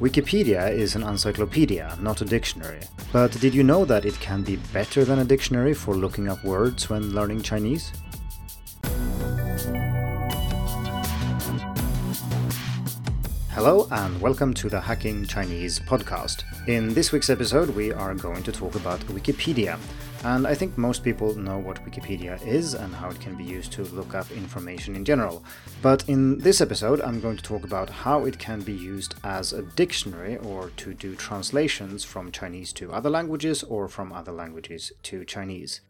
Wikipedia is an encyclopedia, not a dictionary. But did you know that it can be better than a dictionary for looking up words when learning Chinese? Hello and welcome to the Hacking Chinese podcast. In this week's episode, we are going to talk about Wikipedia. And I think most people know what Wikipedia is and how it can be used to look up information in general. But in this episode, I'm going to talk about how it can be used as a dictionary or to do translations from Chinese to other languages or from other languages to Chinese.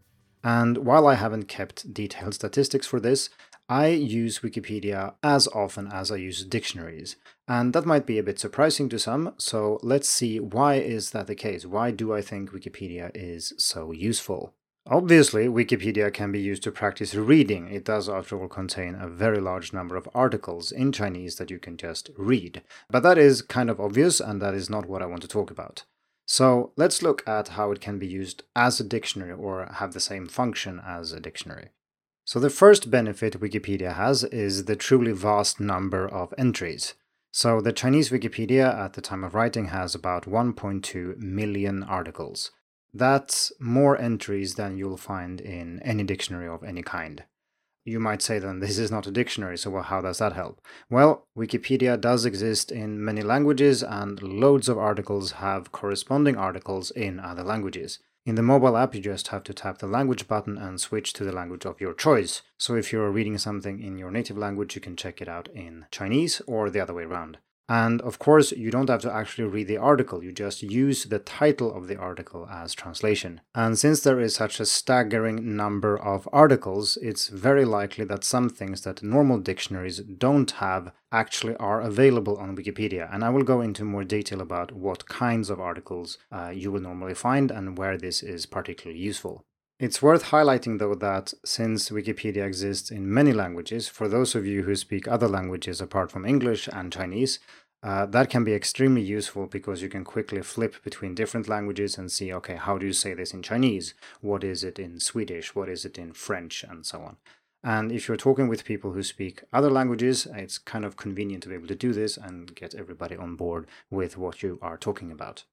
And while I haven't kept detailed statistics for this, I use Wikipedia as often as I use dictionaries. And that might be a bit surprising to some, so let's see why is that the case? Why do I think Wikipedia is so useful? Obviously, Wikipedia can be used to practice reading. It does, after all, contain a very large number of articles in Chinese that you can just read. But that is kind of obvious, and that is not what I want to talk about. So let's look at how it can be used as a dictionary or have the same function as a dictionary. So the first benefit Wikipedia has is the truly vast number of entries. So the Chinese Wikipedia at the time of writing has about 1.2 million articles. That's more entries than you'll find in any dictionary of any kind. You might say then this is not a dictionary, so how does that help? Well, Wikipedia does exist in many languages and loads of articles have corresponding articles in other languages. In the mobile app, you just have to tap the language button and switch to the language of your choice. So if you're reading something in your native language, you can check it out in Chinese or the other way around. And of course, you don't have to actually read the article, you just use the title of the article as translation. And since there is such a staggering number of articles, it's very likely that some things that normal dictionaries don't have actually are available on Wikipedia. And I will go into more detail about what kinds of articles uh, you will normally find and where this is particularly useful. It's worth highlighting, though, that since Wikipedia exists in many languages, for those of you who speak other languages apart from English and Chinese, uh, that can be extremely useful because you can quickly flip between different languages and see, okay, how do you say this in Chinese? What is it in Swedish? What is it in French? And so on. And if you're talking with people who speak other languages, it's kind of convenient to be able to do this and get everybody on board with what you are talking about.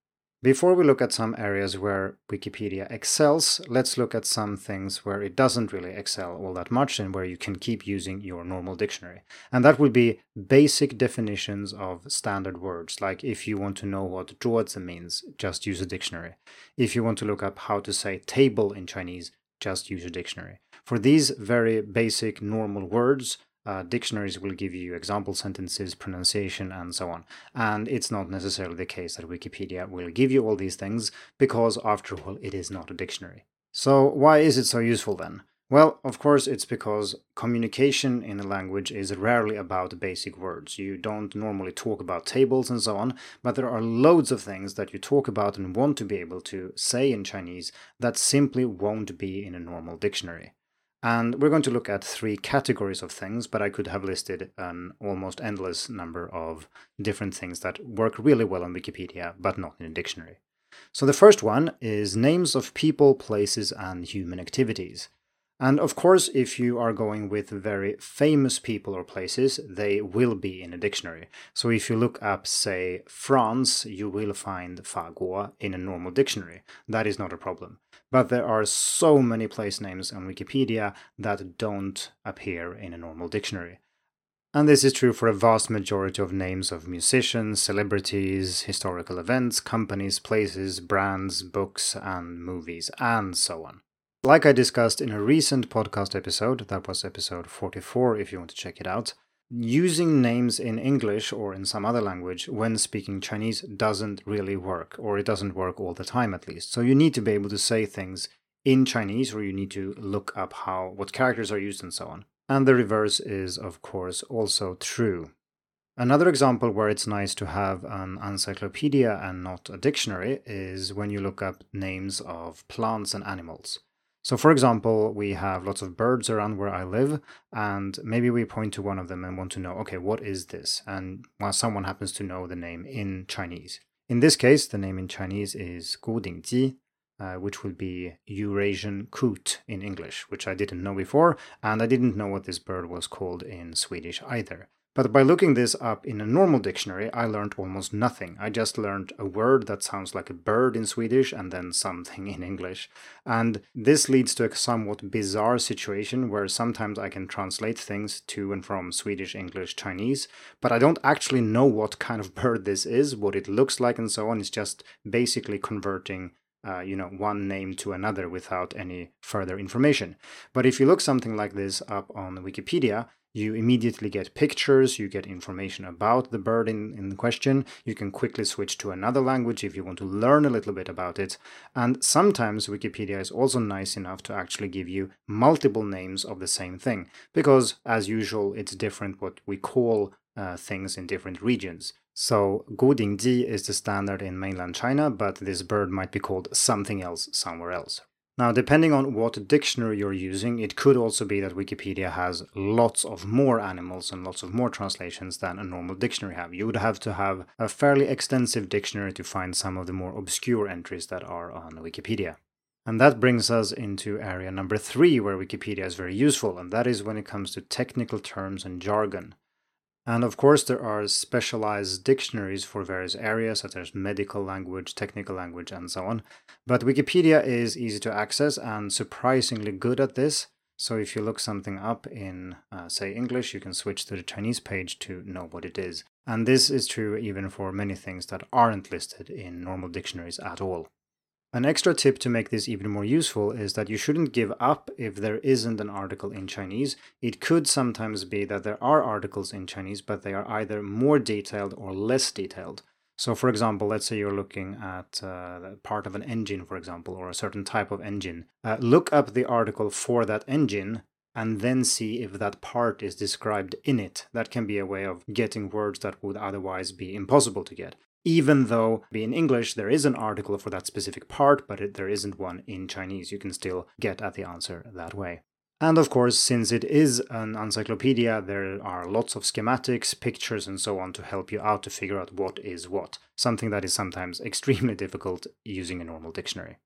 Before we look at some areas where Wikipedia excels, let's look at some things where it doesn't really excel all that much and where you can keep using your normal dictionary. And that would be basic definitions of standard words. Like if you want to know what 桌子 means, just use a dictionary. If you want to look up how to say table in Chinese, just use a dictionary. For these very basic normal words, uh, dictionaries will give you example sentences, pronunciation, and so on. And it's not necessarily the case that Wikipedia will give you all these things because, after all, it is not a dictionary. So, why is it so useful then? Well, of course, it's because communication in a language is rarely about basic words. You don't normally talk about tables and so on, but there are loads of things that you talk about and want to be able to say in Chinese that simply won't be in a normal dictionary. And we're going to look at three categories of things, but I could have listed an almost endless number of different things that work really well on Wikipedia, but not in a dictionary. So the first one is names of people, places, and human activities. And of course, if you are going with very famous people or places, they will be in a dictionary. So if you look up, say, France, you will find 法国 in a normal dictionary. That is not a problem. But there are so many place names on Wikipedia that don't appear in a normal dictionary. And this is true for a vast majority of names of musicians, celebrities, historical events, companies, places, brands, books, and movies, and so on. Like I discussed in a recent podcast episode, that was episode 44 if you want to check it out, using names in English or in some other language when speaking Chinese doesn't really work, or it doesn't work all the time at least. So you need to be able to say things in Chinese, or you need to look up how what characters are used and so on. And the reverse is, of course, also true. Another example where it's nice to have an encyclopedia and not a dictionary is when you look up names of plants and animals. So, for example, we have lots of birds around where I live, and maybe we point to one of them and want to know, okay, what is this? And well, someone happens to know the name in Chinese. In this case, the name in Chinese is Gu Dingji, uh, which would be Eurasian coot in English, which I didn't know before, and I didn't know what this bird was called in Swedish either. But by looking this up in a normal dictionary, I learned almost nothing. I just learned a word that sounds like a bird in Swedish and then something in English. And this leads to a somewhat bizarre situation where sometimes I can translate things to and from Swedish, English, Chinese, but I don't actually know what kind of bird this is, what it looks like, and so on. It's just basically converting uh, you know one name to another without any further information but if you look something like this up on wikipedia you immediately get pictures, you get information about the bird in, in question, you can quickly switch to another language if you want to learn a little bit about it, and sometimes Wikipedia is also nice enough to actually give you multiple names of the same thing, because as usual it's different what we call uh, things in different regions. So Gudingji is the standard in mainland China, but this bird might be called something else somewhere else. Now, depending on what dictionary you're using, it could also be that Wikipedia has lots of more animals and lots of more translations than a normal dictionary have. You would have to have a fairly extensive dictionary to find some of the more obscure entries that are on Wikipedia. And that brings us into area number three, where Wikipedia is very useful, and that is when it comes to technical terms and jargon. And of course, there are specialized dictionaries for various areas, such as medical language, technical language, and so on. But Wikipedia is easy to access and surprisingly good at this. So if you look something up in, uh, say, English, you can switch to the Chinese page to know what it is. And this is true even for many things that aren't listed in normal dictionaries at all. An extra tip to make this even more useful is that you shouldn't give up if there isn't an article in Chinese. It could sometimes be that there are articles in Chinese, but they are either more detailed or less detailed. So, for example, let's say you're looking at uh, part of an engine, for example, or a certain type of engine. Uh, look up the article for that engine and then see if that part is described in it. That can be a way of getting words that would otherwise be impossible to get even though in English there is an article for that specific part, but it, there isn't one in Chinese. You can still get at the answer that way. And of course, since it is an encyclopedia, there are lots of schematics, pictures, and so on to help you out to figure out what is what, something that is sometimes extremely difficult using a normal dictionary.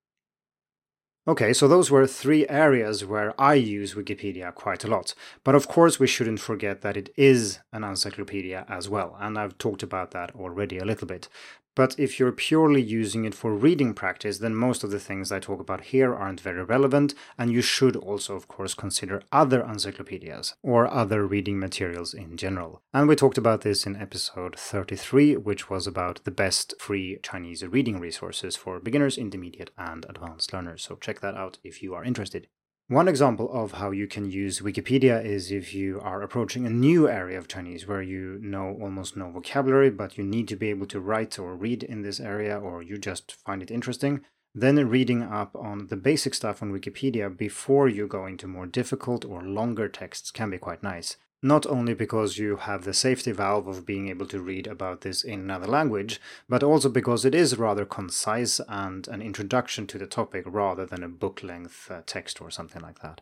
Okay, so those were three areas where I use Wikipedia quite a lot. But of course, we shouldn't forget that it is an encyclopedia as well, and I've talked about that already a little bit. But if you're purely using it for reading practice, then most of the things I talk about here aren't very relevant, and you should also, of course, consider other encyclopedias or other reading materials in general. And we talked about this in episode 33, which was about the best free Chinese reading resources for beginners, intermediate, and advanced learners. So check that out if you are interested. One example of how you can use Wikipedia is if you are approaching a new area of Chinese where you know almost no vocabulary, but you need to be able to write or read in this area, or you just find it interesting. Then reading up on the basic stuff on Wikipedia before you go into more difficult or longer texts can be quite nice not only because you have the safety valve of being able to read about this in another language, but also because it is rather concise and an introduction to the topic rather than a book length uh, text or something like that.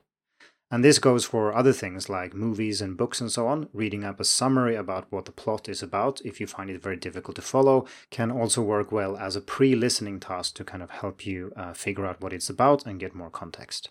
And this goes for other things like movies and books and so on. Reading up a summary about what the plot is about, if you find it very difficult to follow, can also work well as a pre listening task to kind of help you uh, figure out what it's about and get more context.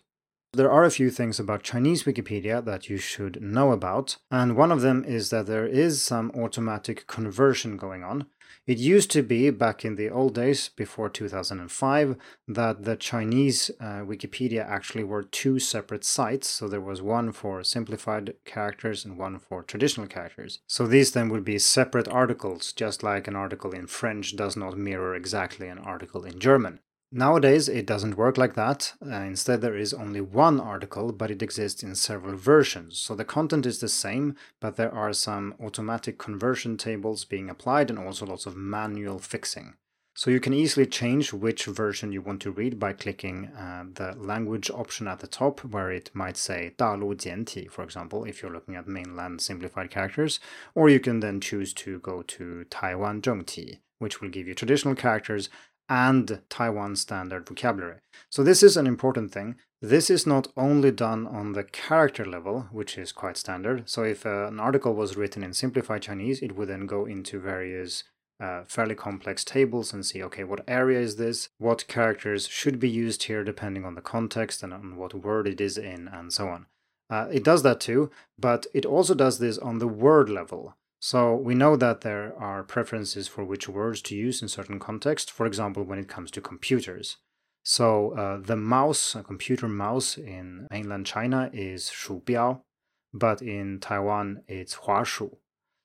There are a few things about Chinese Wikipedia that you should know about, and one of them is that there is some automatic conversion going on. It used to be, back in the old days, before 2005, that the Chinese uh, Wikipedia actually were two separate sites. So there was one for simplified characters and one for traditional characters. So these then would be separate articles, just like an article in French does not mirror exactly an article in German. Nowadays, it doesn't work like that. Uh, instead, there is only one article, but it exists in several versions. So the content is the same, but there are some automatic conversion tables being applied and also lots of manual fixing. So you can easily change which version you want to read by clicking uh, the language option at the top, where it might say 大陆简体, for example, if you're looking at mainland simplified characters, or you can then choose to go to Taiwan 正体, which will give you traditional characters and Taiwan standard vocabulary. So this is an important thing. This is not only done on the character level, which is quite standard. So if uh, an article was written in simplified Chinese, it would then go into various uh, fairly complex tables and see, okay, what area is this? What characters should be used here depending on the context and on what word it is in, and so on. Uh, it does that too, but it also does this on the word level. So we know that there are preferences for which words to use in certain contexts, for example, when it comes to computers. So uh, the mouse, a computer mouse in mainland China is shu biao, but in Taiwan it's hua shu.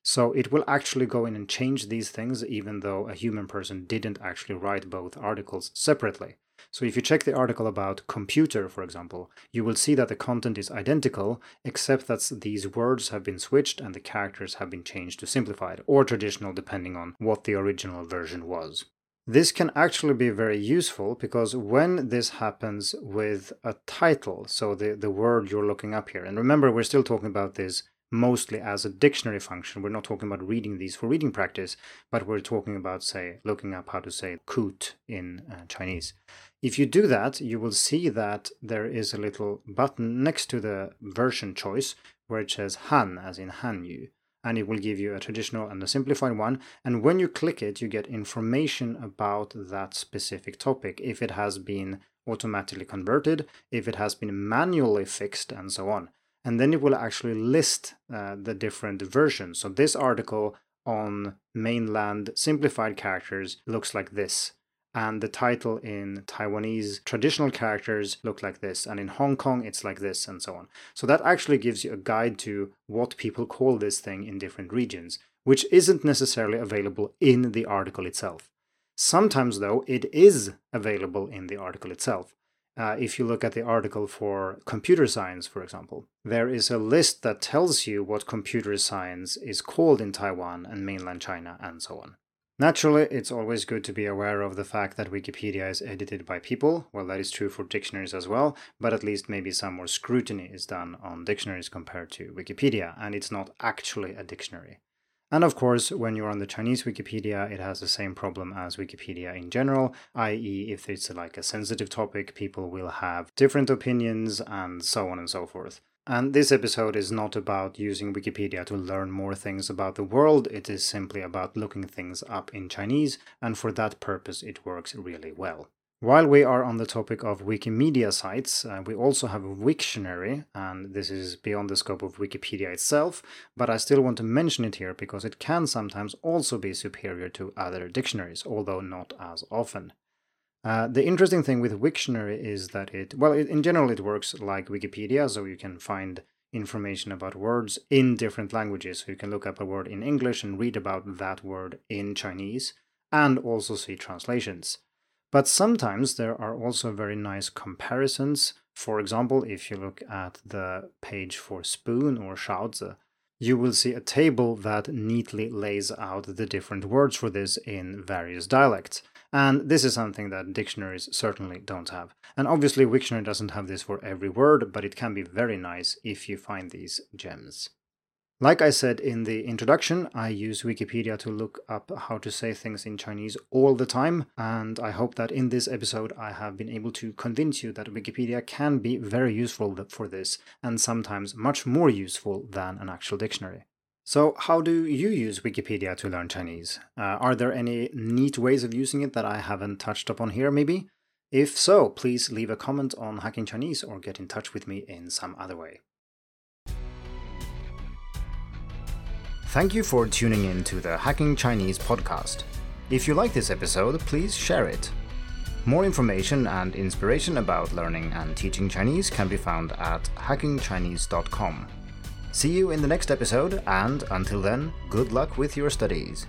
So it will actually go in and change these things even though a human person didn't actually write both articles separately. So if you check the article about computer, for example, you will see that the content is identical, except that these words have been switched and the characters have been changed to simplified or traditional depending on what the original version was. This can actually be very useful because when this happens with a title, so the, the word you're looking up here, and remember we're still talking about this mostly as a dictionary function. We're not talking about reading these for reading practice, but we're talking about, say, looking up how to say "coot" in uh, Chinese. If you do that, you will see that there is a little button next to the version choice where it says Han, as in Hanyu and it will give you a traditional and a simplified one. And when you click it, you get information about that specific topic, if it has been automatically converted, if it has been manually fixed, and so on. And then it will actually list uh, the different versions. So this article on mainland simplified characters looks like this and the title in Taiwanese traditional characters look like this, and in Hong Kong it's like this, and so on. So that actually gives you a guide to what people call this thing in different regions, which isn't necessarily available in the article itself. Sometimes, though, it is available in the article itself. Uh, if you look at the article for computer science, for example, there is a list that tells you what computer science is called in Taiwan and mainland China, and so on. Naturally, it's always good to be aware of the fact that Wikipedia is edited by people. Well, that is true for dictionaries as well, but at least maybe some more scrutiny is done on dictionaries compared to Wikipedia, and it's not actually a dictionary. And of course, when you're on the Chinese Wikipedia, it has the same problem as Wikipedia in general, i.e., if it's like a sensitive topic, people will have different opinions and so on and so forth. And this episode is not about using Wikipedia to learn more things about the world, it is simply about looking things up in Chinese, and for that purpose it works really well. While we are on the topic of Wikimedia sites, uh, we also have a Wiktionary, and this is beyond the scope of Wikipedia itself, but I still want to mention it here because it can sometimes also be superior to other dictionaries, although not as often. Uh, the interesting thing with Wiktionary is that it, well, it, in general, it works like Wikipedia, so you can find information about words in different languages. So you can look up a word in English and read about that word in Chinese, and also see translations. But sometimes there are also very nice comparisons. For example, if you look at the page for spoon or shaozi, you will see a table that neatly lays out the different words for this in various dialects. And this is something that dictionaries certainly don't have. And obviously, Wiktionary doesn't have this for every word, but it can be very nice if you find these gems. Like I said in the introduction, I use Wikipedia to look up how to say things in Chinese all the time, and I hope that in this episode I have been able to convince you that Wikipedia can be very useful for this, and sometimes much more useful than an actual dictionary. So, how do you use Wikipedia to learn Chinese? Uh, are there any neat ways of using it that I haven't touched upon here, maybe? If so, please leave a comment on Hacking Chinese or get in touch with me in some other way. Thank you for tuning in to the Hacking Chinese podcast. If you like this episode, please share it. More information and inspiration about learning and teaching Chinese can be found at hackingchinese.com. See you in the next episode, and until then, good luck with your studies.